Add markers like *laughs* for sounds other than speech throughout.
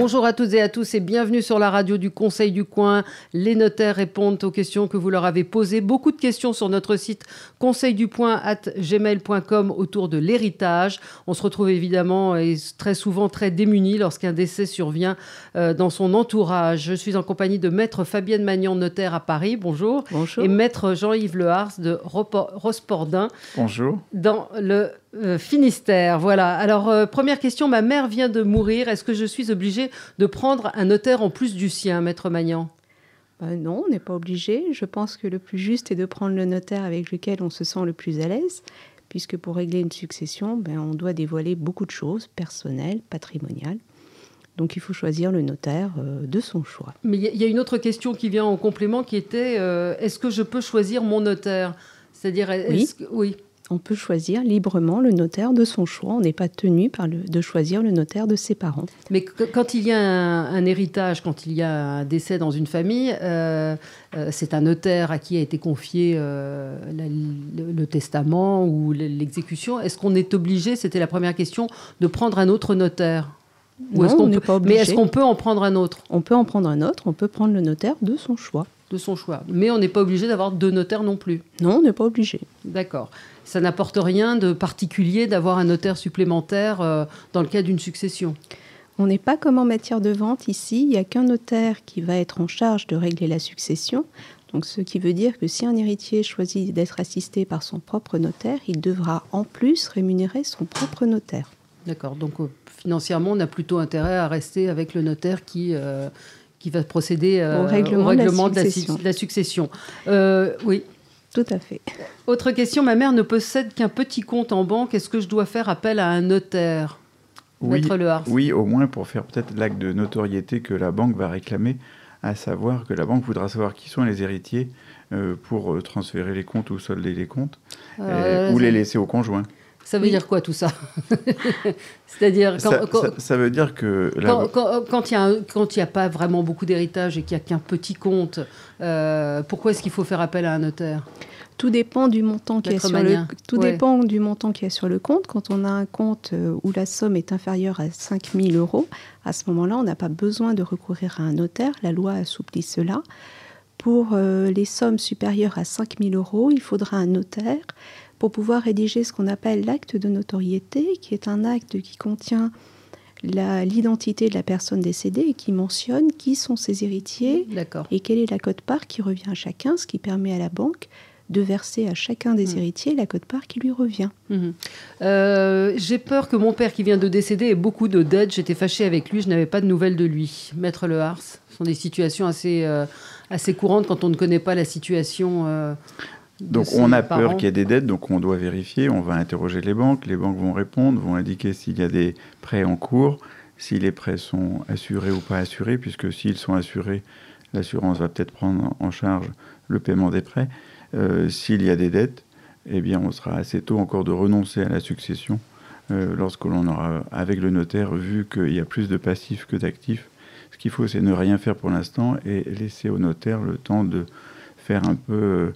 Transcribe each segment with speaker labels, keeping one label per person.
Speaker 1: Bonjour à toutes et à tous et bienvenue sur la radio du Conseil du Coin. Les notaires répondent aux questions que vous leur avez posées. Beaucoup de questions sur notre site conseildupoint.gmail.com autour de l'héritage. On se retrouve évidemment et très souvent très démunis lorsqu'un décès survient euh, dans son entourage. Je suis en compagnie de Maître Fabienne Magnan, notaire à Paris. Bonjour.
Speaker 2: Bonjour.
Speaker 1: Et Maître Jean-Yves Lehars de Rospordin.
Speaker 3: Bonjour.
Speaker 1: Dans le euh, Finistère, voilà. Alors, euh, première question, ma mère vient de mourir. Est-ce que je suis obligée de prendre un notaire en plus du sien, maître Magnan?
Speaker 2: Ben Non, on n'est pas obligé. Je pense que le plus juste est de prendre le notaire avec lequel on se sent le plus à l'aise, puisque pour régler une succession, ben, on doit dévoiler beaucoup de choses, personnelles, patrimoniales. Donc il faut choisir le notaire euh, de son choix.
Speaker 1: Mais il y, a une autre question qui vient en complément qui était est-ce que je peux choisir mon notaire? C'est-à-dire,
Speaker 2: oui.
Speaker 1: Que, oui
Speaker 2: on peut choisir librement le notaire de son choix. On n'est pas tenu par le, de choisir le notaire de ses parents.
Speaker 1: Mais quand il y a un, héritage, quand il y a un décès dans une famille, euh, euh, c'est un notaire à qui a été confié euh, le, le, testament ou l'exécution. Est-ce qu'on est obligé, c'était la première question, de prendre un autre notaire?
Speaker 2: Ou non, on n'est pas obligé.
Speaker 1: Mais est-ce qu'on peut en prendre un autre?
Speaker 2: On peut en prendre un autre, on peut prendre le notaire de son choix.
Speaker 1: De son choix. Mais on n'est pas obligé d'avoir deux notaires non plus.
Speaker 2: Non, on n'est pas obligé.
Speaker 1: D'accord ça n'apporte rien de particulier d'avoir un notaire supplémentaire euh, dans le cas d'une succession.
Speaker 2: On n'est pas comme en matière de vente ici, il n'y a qu'un notaire qui va être en charge de régler la succession. Donc, ce qui veut dire que si un héritier choisit d'être assisté par son propre notaire, il devra en plus rémunérer son propre notaire.
Speaker 1: D'accord. Donc, euh, financièrement, on a plutôt intérêt à rester avec le notaire qui, euh, qui va procéder
Speaker 2: au règlement,
Speaker 1: de, la succession. De la succession. oui.
Speaker 2: Tout à fait.
Speaker 1: Autre question, ma mère ne possède qu'un petit compte en banque. Est-ce que je dois faire appel à un notaire?
Speaker 3: Oui, oui, au moins pour faire peut-être l'acte de notoriété que la banque va réclamer, à savoir que la banque voudra savoir qui sont les héritiers euh, pour euh, transférer les comptes ou solder les comptes, euh, ou les laisser au conjoint.
Speaker 1: Ça veut dire quoi tout ça *laughs* C'est-à-dire
Speaker 3: ça, ça, veut dire que
Speaker 1: quand il n'y a, pas vraiment beaucoup d'héritage et qu'il n'y a qu'un petit compte, euh, pourquoi est-ce qu'il faut faire appel à un notaire?
Speaker 2: Tout dépend du montant qui est sur le tout dépend du montant qui est sur le compte. Quand on a un compte euh, où la somme est inférieure à 5 000 euros, à ce moment-là, on n'a pas besoin de recourir à un notaire. La loi assouplit cela. Pour euh, les sommes supérieures à 5 000 euros, il faudra un notaire pour pouvoir rédiger ce qu'on appelle l'acte de notoriété, qui est un acte qui contient l'identité de la personne décédée et qui mentionne qui sont ses héritiers et quelle est la cote-part qui revient à chacun, ce qui permet à la banque de verser à chacun des mmh. héritiers la cote-part qui lui revient.
Speaker 1: Mmh. Euh, j'ai peur que mon père qui vient de décéder ait beaucoup de dettes. J'étais fâchée avec lui, je n'avais pas de nouvelles de lui. Maître Le Hars, ce sont des situations assez, euh, assez courantes quand on ne connaît pas la situation. Euh,
Speaker 3: donc on a peur qu'il y ait des dettes, donc on doit vérifier, on va interroger les banques, les banques vont répondre, vont indiquer s'il y a des prêts en cours, si les prêts sont assurés ou pas assurés, puisque s'ils sont assurés, l'assurance va peut-être prendre en charge le paiement des prêts. Euh, s'il y a des dettes, eh bien on sera assez tôt encore de renoncer à la succession euh, lorsque l'on aura, avec le notaire, vu qu'il y a plus de passifs que d'actifs. Ce qu'il faut, c'est ne rien faire pour l'instant et laisser au notaire le temps de faire un peu euh,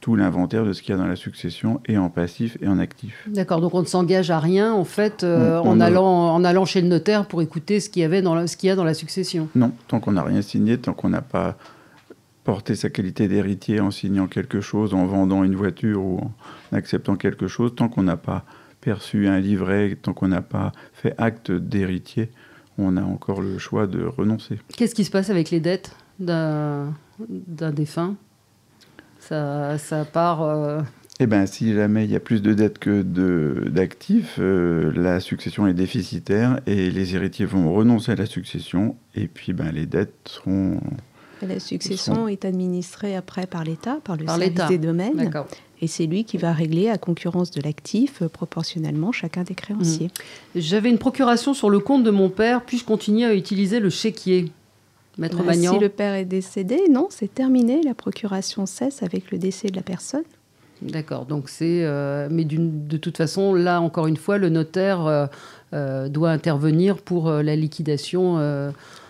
Speaker 3: tout l'inventaire de ce qu'il y a dans la succession, et en passif et en actif.
Speaker 1: D'accord, donc on ne s'engage à rien, en fait, euh, en, allant, en allant chez le notaire pour écouter ce qu'il y, avait dans ce qu'il y a dans la succession
Speaker 3: Non, tant qu'on n'a rien signé, tant qu'on n'a pas porté sa qualité d'héritier en signant quelque chose, en vendant une voiture ou en acceptant quelque chose, tant qu'on n'a pas perçu un livret, tant qu'on n'a pas fait acte d'héritier, on a encore le choix de renoncer.
Speaker 1: Qu'est-ce qui se passe avec les dettes d'un défunt? Ça, part. Euh,
Speaker 3: eh bien, si jamais il y a plus de dettes que d'actifs, euh, la succession est déficitaire et les héritiers vont renoncer à la succession et puis ben, les dettes seront.
Speaker 2: La succession est administrée après par l'État, par le service des domaines. Et c'est lui qui va régler à concurrence de l'actif euh, proportionnellement chacun des créanciers.
Speaker 1: Mmh. J'avais une procuration sur le compte de mon père, puis je continue à utiliser le chéquier. Maître
Speaker 2: bah, Si le père est décédé, non, c'est terminé. La procuration cesse avec le décès de la personne.
Speaker 1: D'accord. Donc c'est, euh, mais de toute façon, là encore une fois, le notaire euh, doit intervenir pour la liquidation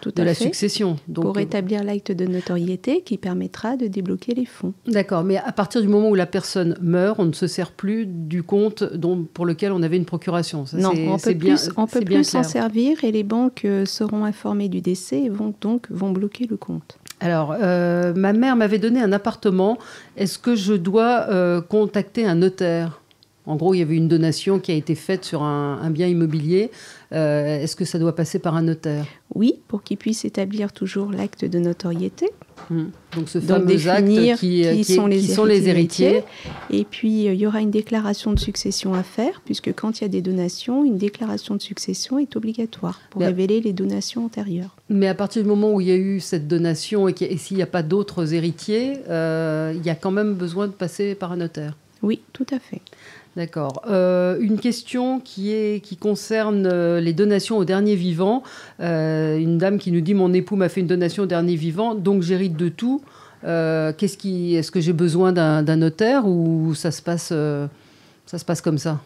Speaker 1: de la succession.
Speaker 2: Donc, pour établir l'acte de notoriété qui permettra de débloquer les fonds.
Speaker 1: D'accord, mais à partir du moment où la personne meurt, on ne se sert plus du compte dont, pour lequel on avait une procuration.
Speaker 2: non, on peut plus, on peut plus s'en servir et les banques seront informées du décès et vont donc vont bloquer le compte.
Speaker 1: Alors, euh, ma mère m'avait donné un appartement. Est-ce que je dois euh, contacter un notaire? En gros, il y avait une donation qui a été faite sur un, bien immobilier. Euh, est-ce que ça doit passer par un notaire?
Speaker 2: Oui, pour qu'il puisse établir toujours l'acte de notoriété.
Speaker 1: Hmm. Donc ce fameux acte qui, qui, sont, les, héritiers.
Speaker 2: Et puis il y aura une déclaration de succession à faire, puisque quand il y a des donations, une déclaration de succession est obligatoire pour révéler les donations antérieures.
Speaker 1: Mais à partir du moment où il y a eu cette donation et, s'il n'y a pas d'autres héritiers, euh, il y a quand même besoin de passer par un notaire.
Speaker 2: Oui, tout à fait.
Speaker 1: D'accord. Euh, une question qui, est, qui concerne euh, les donations au dernier vivant. Euh, une dame qui nous dit Mon époux m'a fait une donation au dernier vivant, donc j'hérite de tout. qu'est-ce qui, est-ce que j'ai besoin d'un, notaire ou ça se passe comme ça?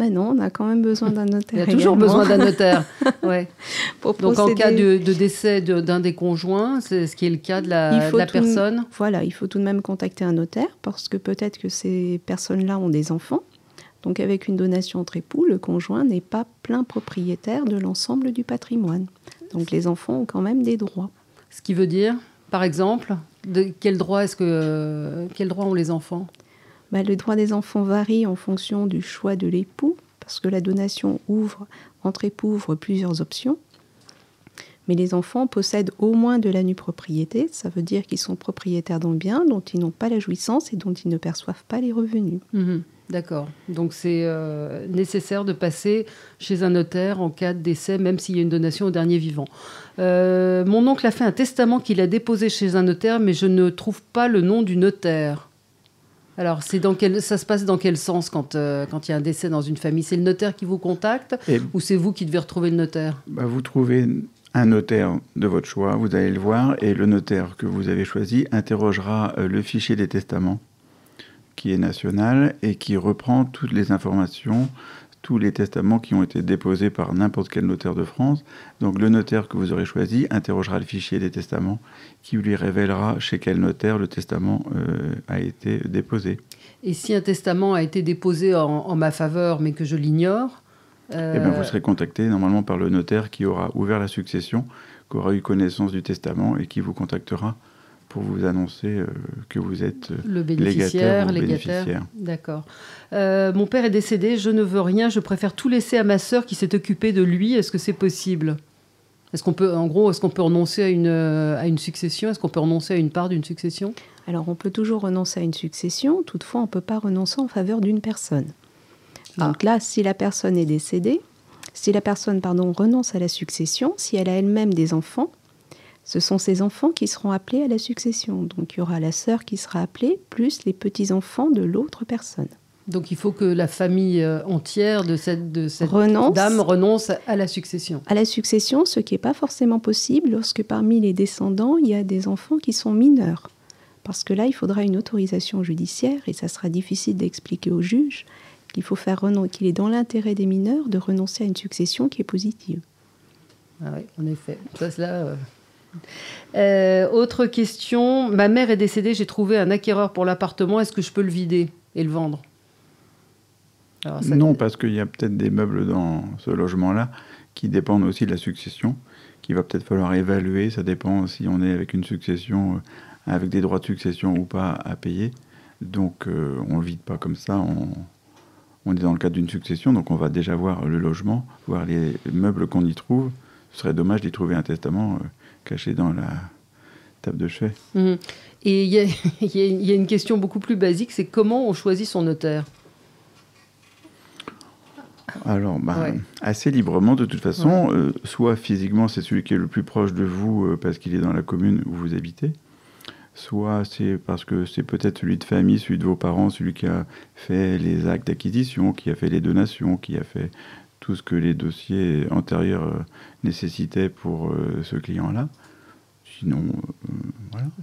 Speaker 2: Ben non, on a quand même besoin d'un notaire.
Speaker 1: Il y a toujours besoin d'un notaire. *laughs* Ouais. Donc en cas de, décès d'un des conjoints, c'est ce qui est le cas de la, personne.
Speaker 2: voilà, il faut tout de même contacter un notaire parce que peut-être que ces personnes-là ont des enfants. Donc avec une donation entre époux, le conjoint n'est pas plein propriétaire de l'ensemble du patrimoine. Donc les enfants ont quand même des droits.
Speaker 1: Ce qui veut dire, par exemple, de quel droit est-ce que quel droit ont les enfants?
Speaker 2: Bah, le droit des enfants varie en fonction du choix de l'époux, parce que la donation ouvre, entre époux plusieurs options. Mais les enfants possèdent au moins de la nue propriété, ça veut dire qu'ils sont propriétaires d'un bien dont ils n'ont pas la jouissance et dont ils ne perçoivent pas les revenus.
Speaker 1: Mhm. D'accord. Donc c'est euh, nécessaire de passer chez un notaire en cas de décès, même s'il y a une donation au dernier vivant. Euh, mon oncle a fait un testament qu'il a déposé chez un notaire, mais je ne trouve pas le nom du notaire. Alors, c'est dans quel, ça se passe dans quel sens quand euh, quand il y a un décès dans une famille? C'est le notaire qui vous contacte ou c'est vous qui devez retrouver le notaire?
Speaker 3: Bah, Vous trouvez un notaire de votre choix, vous allez le voir, et le notaire que vous avez choisi interrogera euh, le fichier des testaments qui est national et qui reprend toutes les informations tous les testaments qui ont été déposés par n'importe quel notaire de France. Donc le notaire que vous aurez choisi interrogera le fichier des testaments qui lui révélera chez quel notaire le testament euh, a été déposé.
Speaker 1: Et si un testament a été déposé en, ma faveur mais que je l'ignore
Speaker 3: euh... Eh bien, vous serez contacté normalement par le notaire qui aura ouvert la succession, qui aura eu connaissance du testament et qui vous contactera pour vous annoncer euh, que vous êtes euh, le bénéficiaire, légataire.
Speaker 1: D'accord. Euh, mon père est décédé, je ne veux rien, je préfère tout laisser à ma sœur qui s'est occupée de lui. Est-ce que c'est possible? Est-ce qu'on peut, en gros, est-ce qu'on peut renoncer à une, à une succession? Est-ce qu'on peut renoncer à une part d'une succession?
Speaker 2: Alors, on peut toujours renoncer à une succession. Toutefois, on ne peut pas renoncer en faveur d'une personne. Ah. Donc là, si la personne est décédée, si la personne, pardon, renonce à la succession, si elle a elle-même des enfants, ce sont ces enfants qui seront appelés à la succession. Donc il y aura la sœur qui sera appelée, plus les petits-enfants de l'autre personne.
Speaker 1: Donc il faut que la famille euh, entière de cette, de cette dame renonce à la succession.
Speaker 2: À la succession, ce qui n'est pas forcément possible lorsque parmi les descendants, il y a des enfants qui sont mineurs. Parce que là, il faudra une autorisation judiciaire et ça sera difficile d'expliquer au juge qu'il faut faire qu'il est dans l'intérêt des mineurs de renoncer à une succession qui est positive.
Speaker 1: Ah oui, en effet. Ça, là, euh, euh, autre question. Ma mère est décédée, j'ai trouvé un acquéreur pour l'appartement. Est-ce que je peux le vider et le vendre?
Speaker 3: Non, parce qu'il y a peut-être des meubles dans ce logement-là qui dépendent aussi de la succession, qu'il va peut-être falloir évaluer. Ça dépend si on est avec une succession, euh, avec des droits de succession ou pas à payer. Donc euh, on ne le vide pas comme ça. On, on est dans le cadre d'une succession, donc on va déjà voir le logement, voir les meubles qu'on y trouve. Ce serait dommage d'y trouver un testament caché dans la table de chevet.
Speaker 1: Mhm. Et *laughs* il y, a une question beaucoup plus basique, c'est comment on choisit son notaire
Speaker 3: alors, bah, assez librement de toute façon, euh, soit physiquement c'est celui qui est le plus proche de vous euh, parce qu'il est dans la commune où vous habitez, soit c'est parce que c'est peut-être celui de famille, celui de vos parents, celui qui a fait les actes d'acquisition, qui a fait les donations, qui a fait tout ce que les dossiers antérieurs euh, nécessitaient pour ce client-là. Sinon, euh,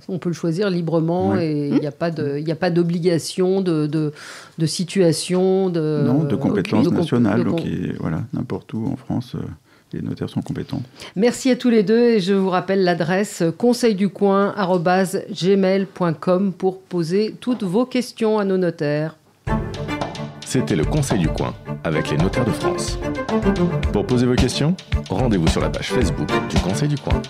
Speaker 1: On peut le choisir librement et il n'y a pas d'obligation, de, de, de, situation. De,
Speaker 3: non, de compétence nationale. donc, voilà, n'importe où en France. Euh, les notaires sont compétents.
Speaker 1: Merci à tous les deux et je vous rappelle l'adresse conseilducoin.gmail.com pour poser toutes vos questions à nos notaires.
Speaker 4: C'était le Conseil du Coin avec les notaires de France. Pour poser vos questions, rendez-vous sur la page Facebook du Conseil du Coin.